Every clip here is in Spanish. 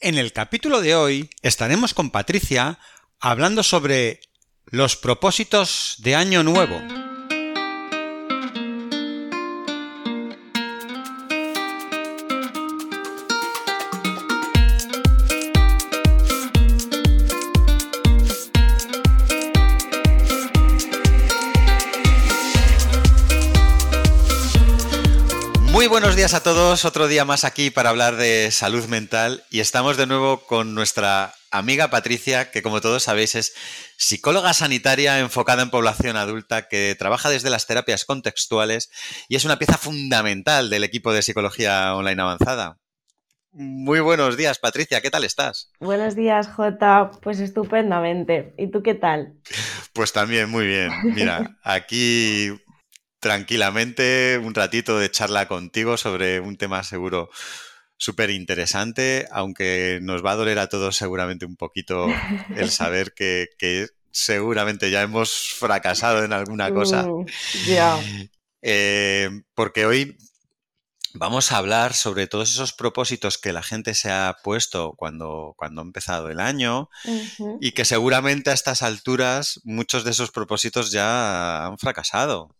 En el capítulo de hoy estaremos con Patricia hablando sobre los propósitos de Año Nuevo. Días a todos, otro día más aquí para hablar de salud mental y estamos de nuevo con nuestra amiga Patricia, que como todos sabéis es psicóloga sanitaria enfocada en población adulta que trabaja desde las terapias contextuales y es una pieza fundamental del equipo de psicología online avanzada. Muy buenos días, Patricia, ¿qué tal estás? Buenos días, Jota. Pues estupendamente. ¿Y tú qué tal? Pues también muy bien. Mira, aquí tranquilamente un ratito de charla contigo sobre un tema seguro súper interesante, aunque nos va a doler a todos seguramente un poquito el saber que, seguramente ya hemos fracasado en alguna cosa. Uh, eh, porque hoy vamos a hablar sobre todos esos propósitos que la gente se ha puesto cuando, cuando ha empezado el año y que seguramente a estas alturas muchos de esos propósitos ya han fracasado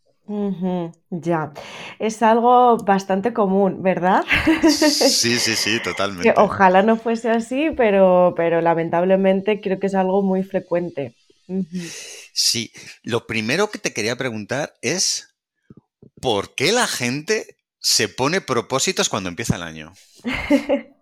ya, es algo bastante común, ¿verdad? Sí, sí, sí, totalmente. ojalá no fuese así, pero, pero lamentablemente creo que es algo muy frecuente. Sí, lo primero que te quería preguntar es, ¿por qué la gente se pone propósitos cuando empieza el año?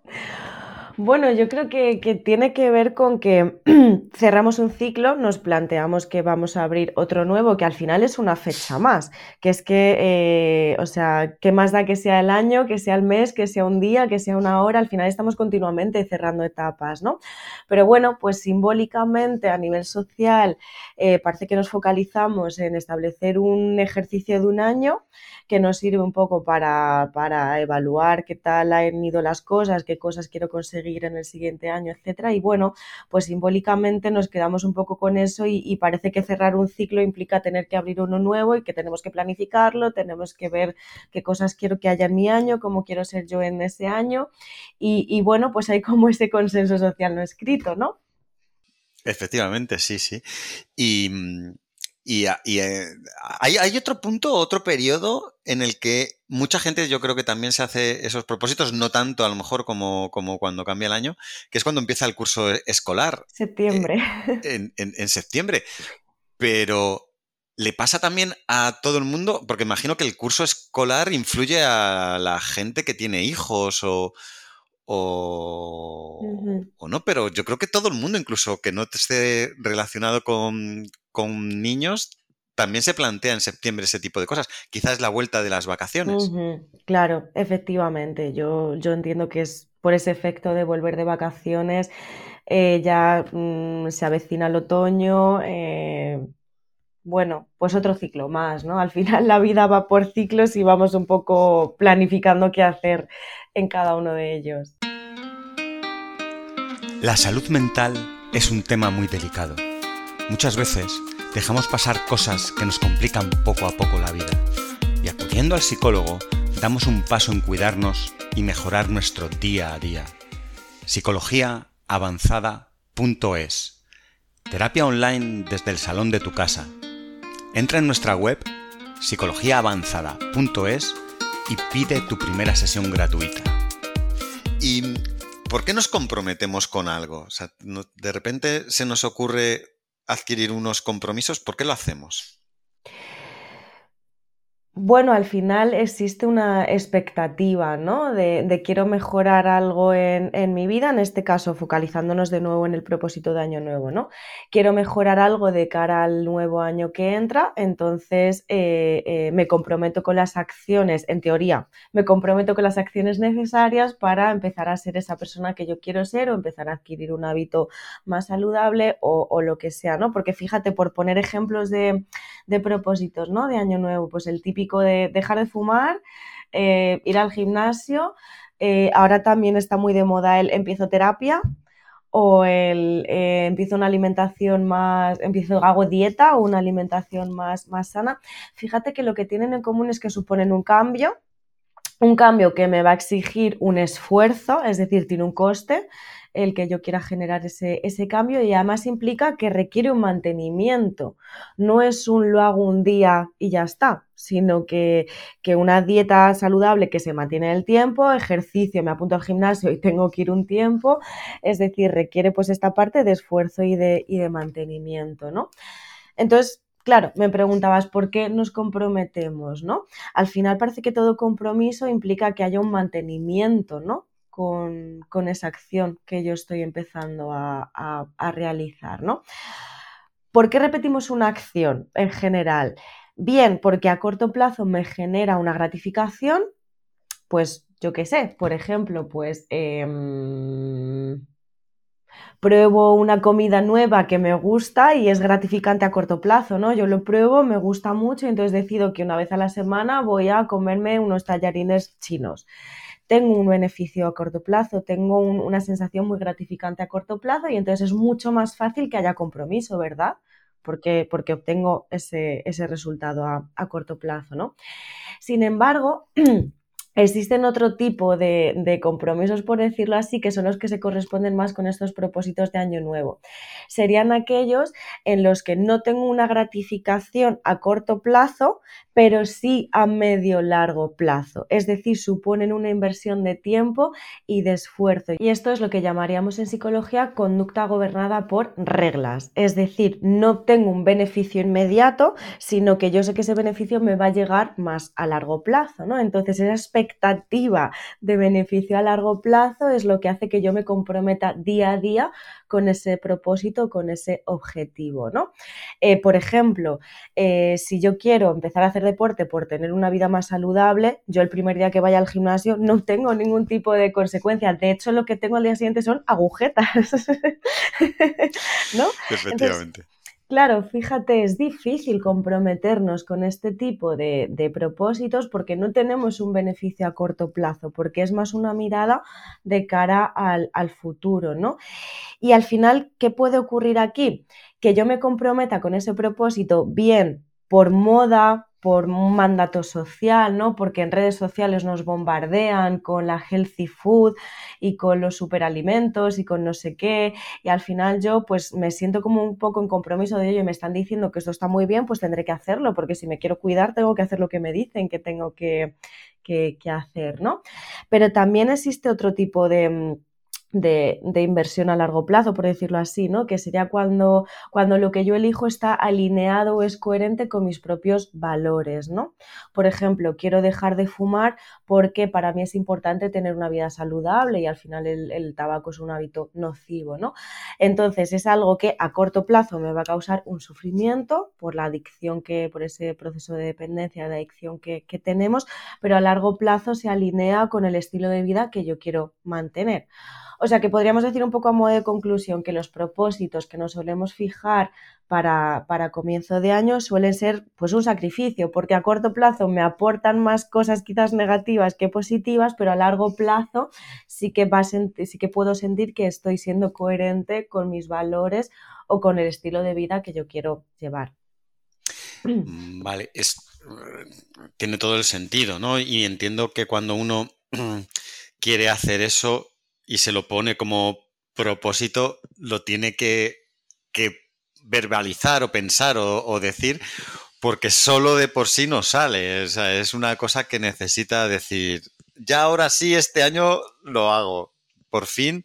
Bueno, yo creo que, tiene que ver con que cerramos un ciclo, nos planteamos que vamos a abrir otro nuevo, que al final es una fecha más, que es que, eh, o sea, ¿qué más da que sea el año, que sea el mes, que sea un día, que sea una hora? Al final estamos continuamente cerrando etapas, ¿no? Pero bueno, pues simbólicamente a nivel social eh, parece que nos focalizamos en establecer un ejercicio de un año que nos sirve un poco para, para evaluar qué tal han ido las cosas, qué cosas quiero conseguir en el siguiente año, etcétera. Y bueno, pues simbólicamente nos quedamos un poco con eso y, parece que cerrar un ciclo implica tener que abrir uno nuevo y que tenemos que planificarlo, tenemos que ver qué cosas quiero que haya en mi año, cómo quiero ser yo en ese año. Y, y bueno, pues hay como ese consenso social no escrito, ¿no? Efectivamente, sí, sí. Y, y, eh, hay, otro punto, otro periodo en el que mucha gente yo creo que también se hace esos propósitos, no tanto a lo mejor como, como cuando cambia el año, que es cuando empieza el curso escolar. Septiembre. Eh, en, septiembre. Pero le pasa también a todo el mundo, porque imagino que el curso escolar influye a la gente que tiene hijos o, o, o, no, pero yo creo que todo el mundo, incluso que no esté relacionado con, con niños también se plantea en septiembre ese tipo de cosas. Quizás la vuelta de las vacaciones. Claro, efectivamente. Yo, yo entiendo que es por ese efecto de volver de vacaciones. Eh, ya mm, se avecina el otoño. Eh, bueno, pues otro ciclo más, ¿no? Al final la vida va por ciclos y vamos un poco planificando qué hacer en cada uno de ellos. La salud mental es un tema muy delicado Muchas veces dejamos pasar cosas que nos complican poco a poco la vida y acudiendo al psicólogo damos un paso en cuidarnos y mejorar nuestro día a día. Psicologiaavanzada.es Terapia online desde el salón de tu casa. Entra en nuestra web psicologiaavanzada.es y pide tu primera sesión gratuita. ¿Y por qué nos comprometemos con algo? de repente se nos ocurre adquirir unos compromisos, ¿por qué lo hacemos? Bueno, al final existe una expectativa, ¿no? De, quiero mejorar algo en, mi vida, en este caso focalizándonos de nuevo en el propósito de año nuevo, ¿no? Quiero mejorar algo de cara al nuevo año que entra, entonces eh, eh, me comprometo con las acciones, en teoría, me comprometo con las acciones necesarias para empezar a ser esa persona que yo quiero ser o empezar a adquirir un hábito más saludable o, lo que sea, ¿no? Porque fíjate, por poner ejemplos de, de propósitos, ¿no? De año nuevo, pues el típico de dejar de fumar, eh, ir al gimnasio. Eh, ahora también está muy de moda el empiezo terapia o el eh, empiezo una alimentación más, empiezo, hago dieta o una alimentación más, más sana. Fíjate que lo que tienen en común es que suponen un cambio un cambio que me va a exigir un esfuerzo, es decir, tiene un coste el que yo quiera generar ese, ese, cambio y además implica que requiere un mantenimiento. No es un lo hago un día y ya está, sino que, que, una dieta saludable que se mantiene en el tiempo, ejercicio, me apunto al gimnasio y tengo que ir un tiempo, es decir, requiere pues esta parte de esfuerzo y de, y de mantenimiento, ¿no? Entonces, Claro, me preguntabas por qué nos comprometemos, ¿no? Al final parece que todo compromiso implica que haya un mantenimiento, ¿no? Con, esa acción que yo estoy empezando a, realizar, ¿no? ¿Por qué repetimos una acción en general? Bien, porque a corto plazo me genera una gratificación, pues yo qué sé, por ejemplo, pues eh, pruebo una comida nueva que me gusta y es gratificante a corto plazo, ¿no? Yo lo pruebo, me gusta mucho y entonces decido que una vez a la semana voy a comerme unos tallarines chinos. Tengo un beneficio a corto plazo, tengo un, una sensación muy gratificante a corto plazo y entonces es mucho más fácil que haya compromiso, ¿verdad? Porque, porque obtengo ese, ese resultado a, a corto plazo, ¿no? Sin embargo, Existen otro tipo de, de, compromisos, por decirlo así, que son los que se corresponden más con estos propósitos de año nuevo. Serían aquellos en los que no tengo una gratificación a corto plazo, pero sí a medio largo plazo. Es decir, suponen una inversión de tiempo y de esfuerzo. Y esto es lo que llamaríamos en psicología conducta gobernada por reglas. Es decir, no tengo un beneficio inmediato, sino que yo sé que ese beneficio me va a llegar más a largo plazo, ¿no? Entonces, aspecto expectativa de beneficio a largo plazo es lo que hace que yo me comprometa día a día con ese propósito, con ese objetivo, ¿no? Eh, por ejemplo, eh, si yo quiero empezar a hacer deporte por tener una vida más saludable, yo el primer día que vaya al gimnasio no tengo ningún tipo de consecuencia. De hecho, lo que tengo al día siguiente son agujetas, ¿no? Efectivamente. Entonces, Claro, fíjate, es difícil comprometernos con este tipo de, de, propósitos porque no tenemos un beneficio a corto plazo, porque es más una mirada de cara al, al futuro, ¿no? Y al final, ¿qué puede ocurrir aquí? Que yo me comprometa con ese propósito bien por moda, por un mandato social, ¿no? Porque en redes sociales nos bombardean con la healthy food y con los superalimentos y con no sé qué. Y al final yo pues me siento como un poco en compromiso de ello y me están diciendo que esto está muy bien, pues tendré que hacerlo, porque si me quiero cuidar tengo que hacer lo que me dicen que tengo que, que, que hacer, ¿no? Pero también existe otro tipo de de, inversión a largo plazo, por decirlo así, ¿no? Que sería cuando, cuando lo que yo elijo está alineado o es coherente con mis propios valores, ¿no? Por ejemplo, quiero dejar de fumar porque para mí es importante tener una vida saludable y al final el, el tabaco es un hábito nocivo, ¿no? Entonces es algo que a corto plazo me va a causar un sufrimiento por la adicción que, por ese proceso de dependencia, de adicción que, que tenemos, pero a largo plazo se alinea con el estilo de vida que yo quiero mantener. O sea que podríamos decir un poco a modo de conclusión que los propósitos que nos solemos fijar para, para, comienzo de año suelen ser pues un sacrificio, porque a corto plazo me aportan más cosas quizás negativas que positivas, pero a largo plazo sí que, va sí que puedo sentir que estoy siendo coherente con mis valores o con el estilo de vida que yo quiero llevar. Mm, vale, es, tiene todo el sentido, ¿no? Y entiendo que cuando uno quiere hacer eso, y se lo pone como propósito, lo tiene que, que verbalizar o pensar o, decir, porque solo de por sí no sale. O sea, es una cosa que necesita decir, ya ahora sí, este año lo hago. Por fin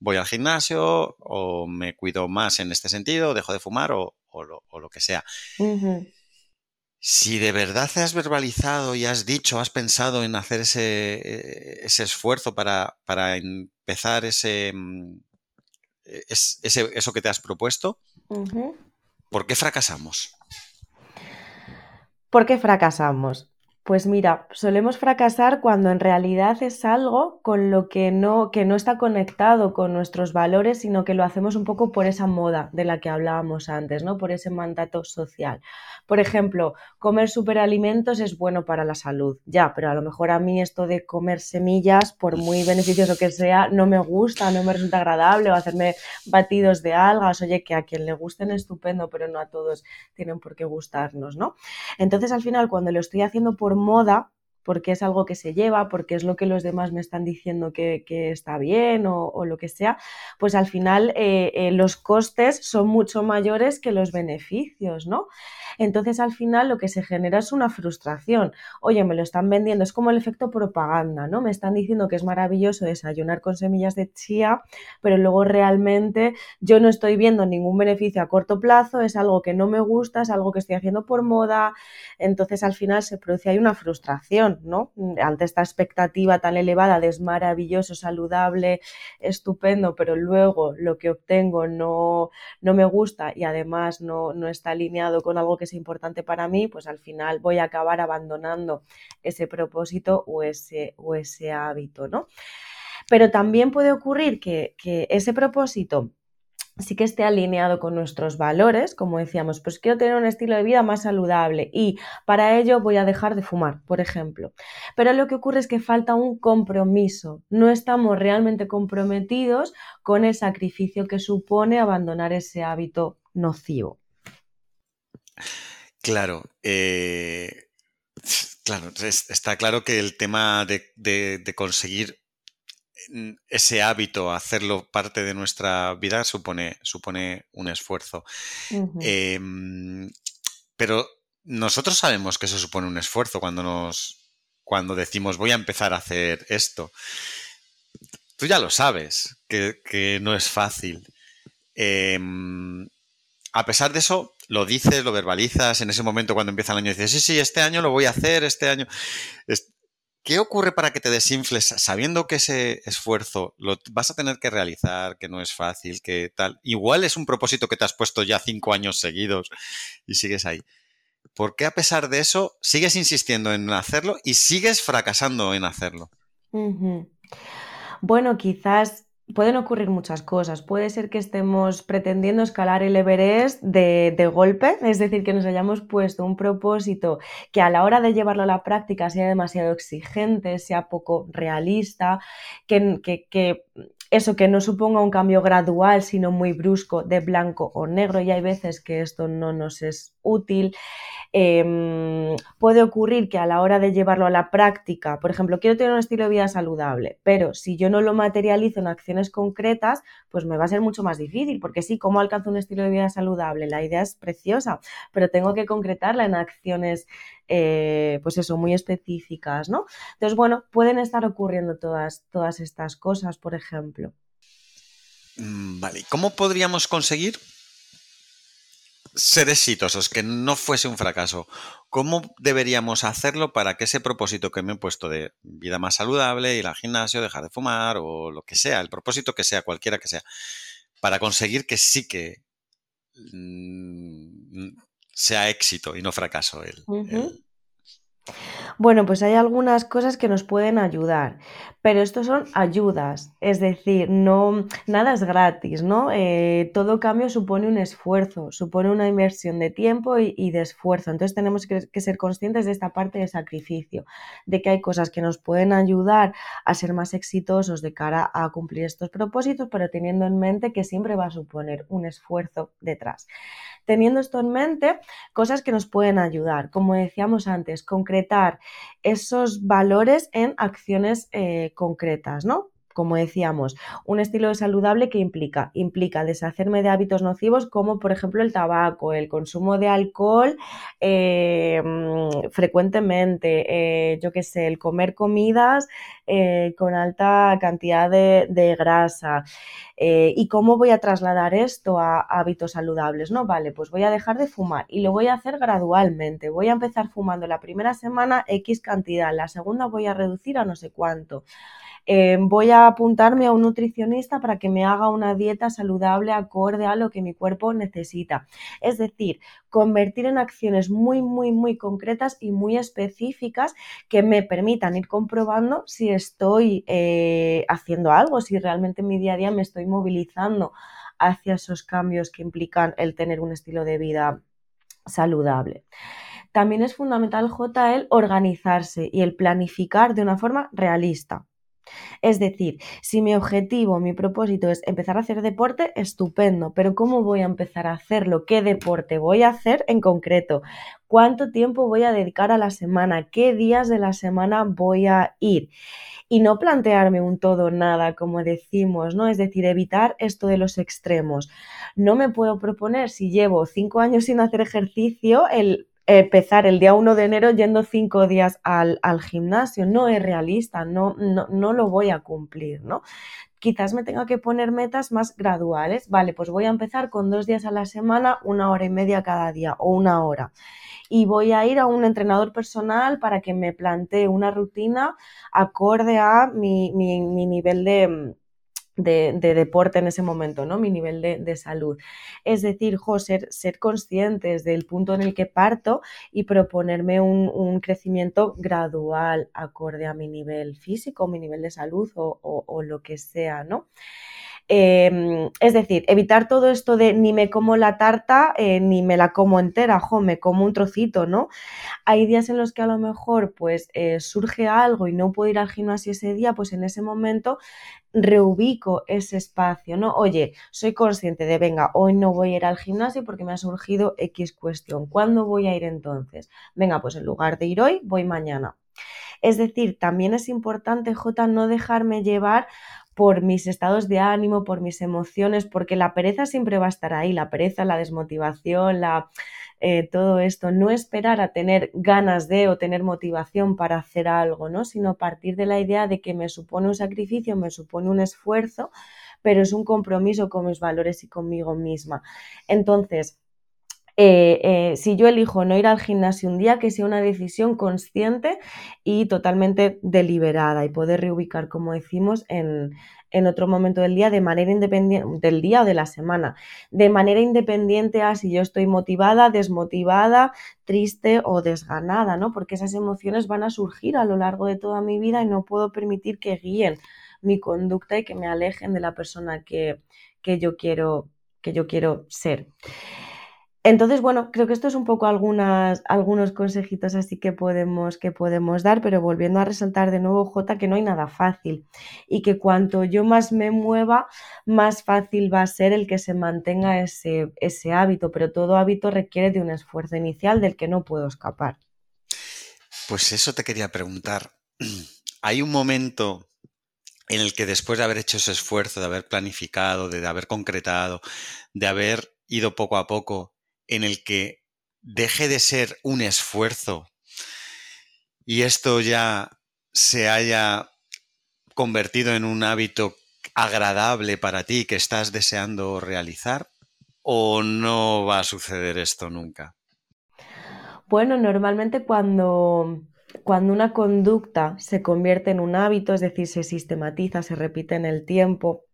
voy al gimnasio o me cuido más en este sentido, dejo de fumar o, o, lo, o lo, que sea. Si de verdad has verbalizado y has dicho, has pensado en hacer ese, ese esfuerzo para, para empezar ese, ese, eso que te has propuesto, uh -huh. ¿por qué fracasamos? ¿Por qué fracasamos? Pues mira, solemos fracasar cuando en realidad es algo con lo que no, que no está conectado con nuestros valores, sino que lo hacemos un poco por esa moda de la que hablábamos antes, ¿no? Por ese mandato social. Por ejemplo, comer superalimentos es bueno para la salud, ya, pero a lo mejor a mí esto de comer semillas, por muy beneficioso que sea, no me gusta, no me resulta agradable, o hacerme batidos de algas, oye, que a quien le gusten estupendo, pero no a todos tienen por qué gustarnos, ¿no? Entonces, al final, cuando lo estoy haciendo por moda, porque es algo que se lleva, porque es lo que los demás me están diciendo que, está bien o, lo que sea, pues al final eh, eh, los costes son mucho mayores que los beneficios, ¿no? Entonces al final lo que se genera es una frustración. Oye, me lo están vendiendo, es como el efecto propaganda, ¿no? Me están diciendo que es maravilloso desayunar con semillas de chía, pero luego realmente yo no estoy viendo ningún beneficio a corto plazo, es algo que no me gusta, es algo que estoy haciendo por moda, entonces al final se produce ahí una frustración, ¿no? Ante esta expectativa tan elevada de es maravilloso, saludable, estupendo, pero luego lo que obtengo no, no me gusta y además no, no está alineado con algo que es importante para mí, pues al final voy a acabar abandonando ese propósito o ese, o ese hábito, ¿no? Pero también puede ocurrir que, que ese propósito sí que esté alineado con nuestros valores, como decíamos, pues quiero tener un estilo de vida más saludable y para ello voy a dejar de fumar, por ejemplo. Pero lo que ocurre es que falta un compromiso, no estamos realmente comprometidos con el sacrificio que supone abandonar ese hábito nocivo. Claro, eh, claro, está claro que el tema de, conseguir ese hábito, hacerlo parte de nuestra vida, supone, supone un esfuerzo. Em, pero nosotros sabemos que eso supone un esfuerzo cuando nos cuando decimos voy a empezar a hacer esto. Tú ya lo sabes, que, no es fácil. Em, a pesar de eso, lo dices, lo verbalizas en ese momento cuando empieza el año, dices, sí, sí, este año lo voy a hacer, este año. ¿Qué ocurre para que te desinfles sabiendo que ese esfuerzo lo vas a tener que realizar, que no es fácil, que tal? Igual es un propósito que te has puesto ya cinco años seguidos y sigues ahí. ¿Por qué a pesar de eso sigues insistiendo en hacerlo y sigues fracasando en hacerlo? Bueno, quizás pueden ocurrir muchas cosas. Puede ser que estemos pretendiendo escalar el Everest de, golpe, es decir, que nos hayamos puesto un propósito que a la hora de llevarlo a la práctica sea demasiado exigente, sea poco realista, que, que eso que no suponga un cambio gradual, sino muy brusco de blanco o negro, y hay veces que esto no nos es útil. Em, puede ocurrir que a la hora de llevarlo a la práctica, por ejemplo, quiero tener un estilo de vida saludable, pero si yo no lo materializo en acciones concretas, pues me va a ser mucho más difícil, porque sí, ¿cómo alcanzo un estilo de vida saludable? La idea es preciosa, pero tengo que concretarla en acciones eh, pues eso, muy específicas, ¿no? Entonces, bueno, pueden estar ocurriendo todas, todas estas cosas, por ejemplo. Mm, vale, ¿cómo podríamos conseguir ser exitosos, que no fuese un fracaso? ¿Cómo deberíamos hacerlo para que ese propósito que me he puesto de vida más saludable, ir al gimnasio, dejar de fumar o lo que sea, el propósito que sea, cualquiera que sea, para conseguir que sí que mm, sea éxito y no fracaso el, bueno, pues hay algunas cosas que nos pueden ayudar, pero estos son ayudas, es decir, no nada es gratis, ¿no? Eh, todo cambio supone un esfuerzo, supone una inversión de tiempo y, de esfuerzo. Entonces tenemos que, que, ser conscientes de esta parte de sacrificio, de que hay cosas que nos pueden ayudar a ser más exitosos de cara a cumplir estos propósitos, pero teniendo en mente que siempre va a suponer un esfuerzo detrás teniendo esto en mente, cosas que nos pueden ayudar, como decíamos antes, concretar esos valores en acciones eh, concretas, ¿no? Como decíamos, un estilo saludable que implica, implica deshacerme de hábitos nocivos como por ejemplo el tabaco, el consumo de alcohol eh, mm, frecuentemente, eh, yo qué sé, el comer comidas eh, con alta cantidad de, grasa. ¿Y cómo voy a trasladar esto a hábitos saludables? No, vale, pues voy a dejar de fumar y lo voy a hacer gradualmente. Voy a empezar fumando la primera semana X cantidad, la segunda voy a reducir a no sé cuánto. Em, voy a apuntarme a un nutricionista para que me haga una dieta saludable acorde a lo que mi cuerpo necesita. Es decir, convertir en acciones muy, muy, muy concretas y muy específicas que me permitan ir comprobando si estoy eh, haciendo algo, si realmente en mi día a día me estoy movilizando hacia esos cambios que implican el tener un estilo de vida saludable. También es fundamental, J, el organizarse y el planificar de una forma realista. Es decir, si mi objetivo, mi propósito es empezar a hacer deporte, estupendo, pero ¿cómo voy a empezar a hacerlo? ¿Qué deporte voy a hacer en concreto? ¿Cuánto tiempo voy a dedicar a la semana? ¿Qué días de la semana voy a ir? Y no plantearme un todo nada, como decimos, ¿no? Es decir, evitar esto de los extremos. No me puedo proponer, si llevo cinco años sin hacer ejercicio, el empezar el día 1 de enero yendo cinco días al, gimnasio. No es realista, no, no, no lo voy a cumplir, ¿no? Quizás me tenga que poner metas más graduales. Vale, pues voy a empezar con dos días a la semana, una hora y media cada día o una hora. Y voy a ir a un entrenador personal para que me plantee una rutina acorde a mi nivel de, de, deporte en ese momento, ¿no? Mi nivel de, salud. Es decir, jo, ser, conscientes del punto en el que parto y proponerme un, crecimiento gradual acorde a mi nivel físico, mi nivel de salud o, o lo que sea, ¿no? Em, es decir, evitar todo esto de ni me como la tarta eh, ni me la como entera, jo, me como un trocito, ¿no? Hay días en los que a lo mejor pues eh, surge algo y no puedo ir al gimnasio ese día, pues en ese momento reubico ese espacio, ¿no? Oye, soy consciente de, venga, hoy no voy a ir al gimnasio porque me ha surgido X cuestión. ¿Cuándo voy a ir entonces? Venga, pues en lugar de ir hoy, voy mañana. Es decir, también es importante, J, no dejarme llevar por mis estados de ánimo, por mis emociones, porque la pereza siempre va a estar ahí, la pereza, la desmotivación, la, eh, todo esto, no esperar a tener ganas de o tener motivación para hacer algo, ¿no? sino partir de la idea de que me supone un sacrificio, me supone un esfuerzo, pero es un compromiso con mis valores y conmigo misma. Entonces, eh, eh, si yo elijo no ir al gimnasio un día, que sea una decisión consciente y totalmente deliberada y poder reubicar, como decimos, en, otro momento del día de manera independiente, del día o de la semana, de manera independiente a si yo estoy motivada, desmotivada, triste o desganada, ¿no? Porque esas emociones van a surgir a lo largo de toda mi vida y no puedo permitir que guíen mi conducta y que me alejen de la persona que, yo quiero que yo quiero ser. Entonces, bueno, creo que esto es un poco algunas, algunos consejitos así que podemos, que podemos dar, pero volviendo a resaltar de nuevo, J, que no hay nada fácil y que cuanto yo más me mueva, más fácil va a ser el que se mantenga ese, ese hábito, pero todo hábito requiere de un esfuerzo inicial del que no puedo escapar. Pues eso te quería preguntar. ¿Hay un momento en el que después de haber hecho ese esfuerzo, de haber planificado, de haber concretado, de haber ido poco a poco, en el que deje de ser un esfuerzo y esto ya se haya convertido en un hábito agradable para ti que estás deseando realizar? ¿O no va a suceder esto nunca? Bueno, normalmente cuando, cuando una conducta se convierte en un hábito, es decir, se sistematiza, se repite en el tiempo,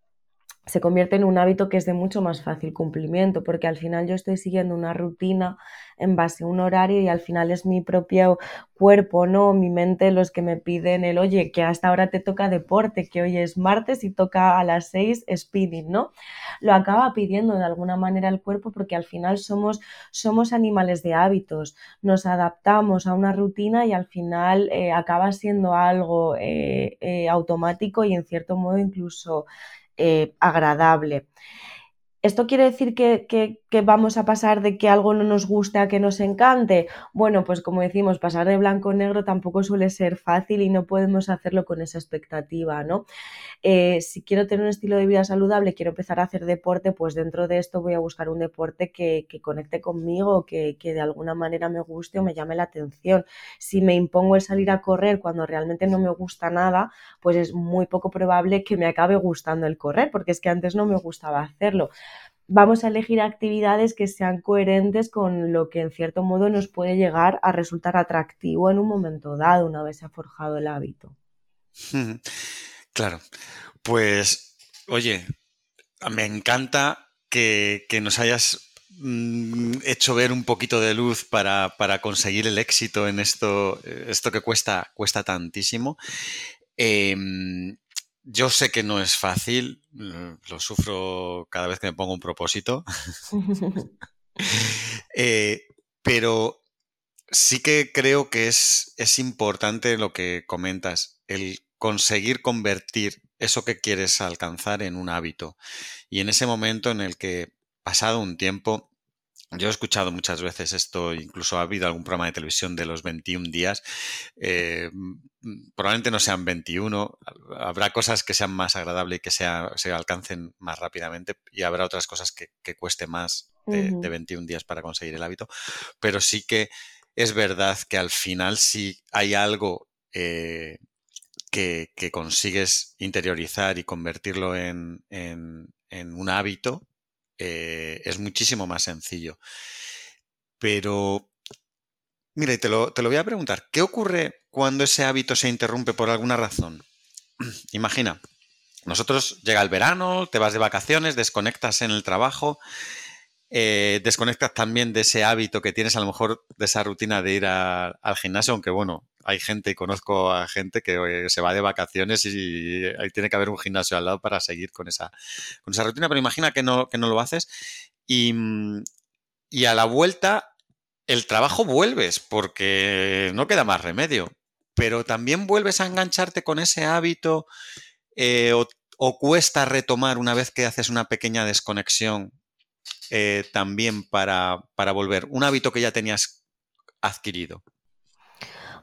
se convierte en un hábito que es de mucho más fácil cumplimiento, porque al final yo estoy siguiendo una rutina en base a un horario y al final es mi propio cuerpo, ¿no? Mi mente los que me piden el, oye, que hasta ahora te toca deporte, que hoy es martes y toca a las seis spinning, ¿no? Lo acaba pidiendo de alguna manera el cuerpo porque al final somos, somos animales de hábitos, nos adaptamos a una rutina y al final eh, acaba siendo algo eh, eh, automático y en cierto modo incluso eh, agradable. ¿Esto quiere decir que, vamos a pasar de que algo no nos guste a que nos encante? Bueno, pues como decimos, pasar de blanco a negro tampoco suele ser fácil y no podemos hacerlo con esa expectativa, ¿no? Eh, si quiero tener un estilo de vida saludable, quiero empezar a hacer deporte, pues dentro de esto voy a buscar un deporte que, conecte conmigo, que, que de alguna manera me guste o me llame la atención. Si me impongo el salir a correr cuando realmente no me gusta nada, pues es muy poco probable que me acabe gustando el correr, porque es que antes no me gustaba hacerlo vamos a elegir actividades que sean coherentes con lo que en cierto modo nos puede llegar a resultar atractivo en un momento dado, una vez se ha forjado el hábito. Claro, pues oye, me encanta que, nos hayas mm, hecho ver un poquito de luz para, conseguir el éxito en esto, esto que cuesta, cuesta tantísimo. Em, yo sé que no es fácil, lo sufro cada vez que me pongo un propósito, eh, pero sí que creo que es, es, importante lo que comentas, el conseguir convertir eso que quieres alcanzar en un hábito. Y en ese momento en el que, pasado un tiempo, yo he escuchado muchas veces esto, incluso ha habido algún programa de televisión de los 21 días. Eh, mm, probablemente no sean 21, habrá cosas que sean más agradables y que sea, se alcancen más rápidamente y habrá otras cosas que, cueste más de, 21 días para conseguir el hábito. Pero sí que es verdad que al final si hay algo eh, que, consigues interiorizar y convertirlo en, un hábito, eh, es muchísimo más sencillo. Pero, mire, te lo, te lo voy a preguntar, ¿qué ocurre cuando ese hábito se interrumpe por alguna razón? Imagina, nosotros llega el verano, te vas de vacaciones, desconectas en el trabajo eh, desconectas también de ese hábito que tienes, a lo mejor de esa rutina de ir al gimnasio, aunque bueno, hay gente y conozco a gente que se va de vacaciones y, tiene que haber un gimnasio al lado para seguir con esa, con esa rutina, pero imagina que no, que no lo haces y, y a la vuelta el trabajo vuelves porque no queda más remedio, pero también vuelves a engancharte con ese hábito eh, o cuesta retomar una vez que haces una pequeña desconexión eh, también para, para volver? Un hábito que ya tenías adquirido.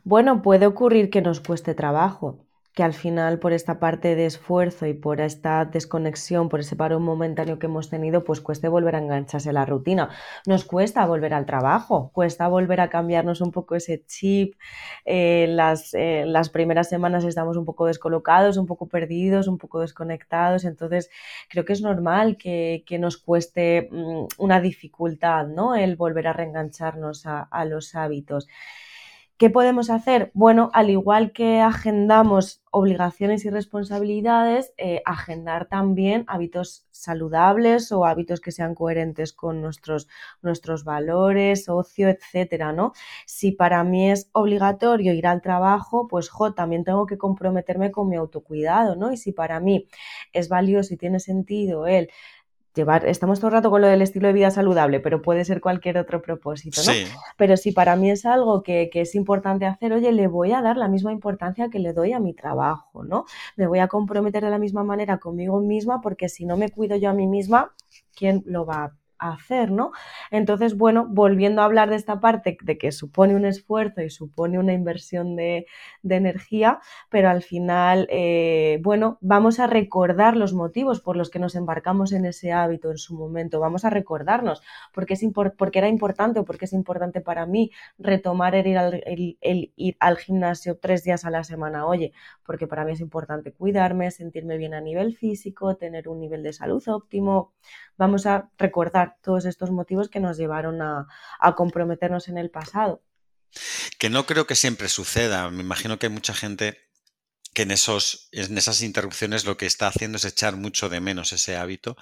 Bueno, puede ocurrir que nos cueste trabajo que al final por esta parte de esfuerzo y por esta desconexión, por ese paro momentáneo que hemos tenido, pues cueste volver a engancharse a la rutina. Nos cuesta volver al trabajo, cuesta volver a cambiarnos un poco ese chip. Eh, las, eh, las primeras semanas estamos un poco descolocados, un poco perdidos, un poco desconectados, entonces creo que es normal que, nos cueste mm, una dificultad, ¿no? El volver a reengancharnos a, a los hábitos. ¿Qué podemos hacer? Bueno, al igual que agendamos obligaciones y responsabilidades, eh, agendar también hábitos saludables o hábitos que sean coherentes con nuestros, nuestros valores, ocio, etcétera, ¿no? Si para mí es obligatorio ir al trabajo, pues jo, también tengo que comprometerme con mi autocuidado, ¿no? Y si para mí es valioso y tiene sentido el llevar, estamos todo el rato con lo del estilo de vida saludable, pero puede ser cualquier otro propósito, ¿no? Pero si para mí es algo que, que, es importante hacer, oye, le voy a dar la misma importancia que le doy a mi trabajo, ¿no? Me voy a comprometer de la misma manera conmigo misma, porque si no me cuido yo a mí misma, ¿quién lo va a hacer, ¿no? Entonces, bueno, volviendo a hablar de esta parte de que supone un esfuerzo y supone una inversión de, energía, pero al final, eh, bueno, vamos a recordar los motivos por los que nos embarcamos en ese hábito en su momento, vamos a recordarnos porque, es porque era importante o porque es importante para mí retomar el ir, al, el ir al gimnasio tres días a la semana, oye, porque para mí es importante cuidarme, sentirme bien a nivel físico, tener un nivel de salud óptimo, vamos a recordar todos estos motivos que nos llevaron a, comprometernos en el pasado. Que no creo que siempre suceda. Me imagino que hay mucha gente que en, esos, en esas interrupciones lo que está haciendo es echar mucho de menos ese hábito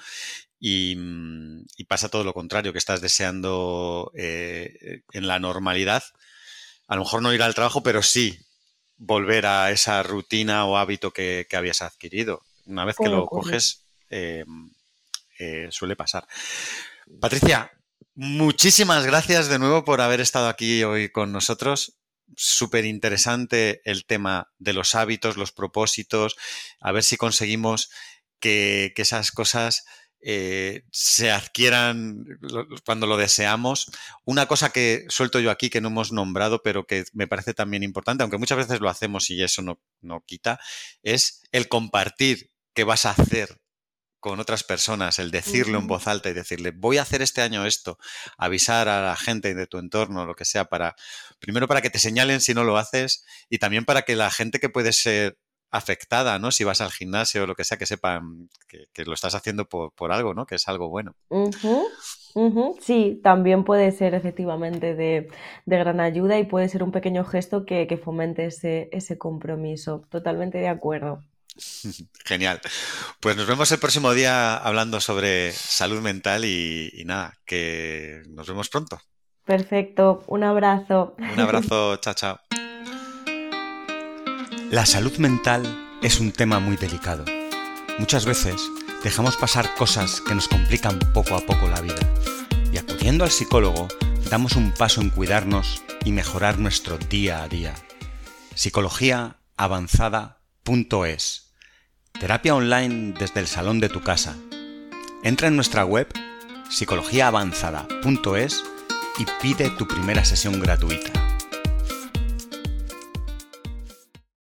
y, pasa todo lo contrario, que estás deseando eh, en la normalidad, a lo mejor no ir al trabajo, pero sí volver a esa rutina o hábito que, habías adquirido. Una vez que lo coges, eh, eh, suele pasar. Patricia, muchísimas gracias de nuevo por haber estado aquí hoy con nosotros. Súper interesante el tema de los hábitos, los propósitos, a ver si conseguimos que, esas cosas eh, se adquieran cuando lo deseamos. Una cosa que suelto yo aquí que no hemos nombrado, pero que me parece también importante, aunque muchas veces lo hacemos y eso no, no quita, es el compartir qué vas a hacer con otras personas, el decirlo en voz alta y decirle, voy a hacer este año esto, avisar a la gente de tu entorno, lo que sea, para, primero para que te señalen si no lo haces y también para que la gente que puede ser afectada, ¿no? Si vas al gimnasio o lo que sea, que sepan que, lo estás haciendo por, algo, ¿no? Que es algo bueno. Sí, también puede ser efectivamente de, gran ayuda y puede ser un pequeño gesto que, que fomente ese, ese compromiso. Totalmente de acuerdo. Genial. Pues nos vemos el próximo día hablando sobre salud mental y, nada, que nos vemos pronto. Perfecto, un abrazo. Un abrazo, chao, chao. La salud mental es un tema muy delicado. Muchas veces dejamos pasar cosas que nos complican poco a poco la vida. Y acudiendo al psicólogo, damos un paso en cuidarnos y mejorar nuestro día a día. Psicología avanzada psicologiaavanzada.es. Terapia online desde el salón de tu casa. Entra en nuestra web psicologiaavanzada.es y pide tu primera sesión gratuita.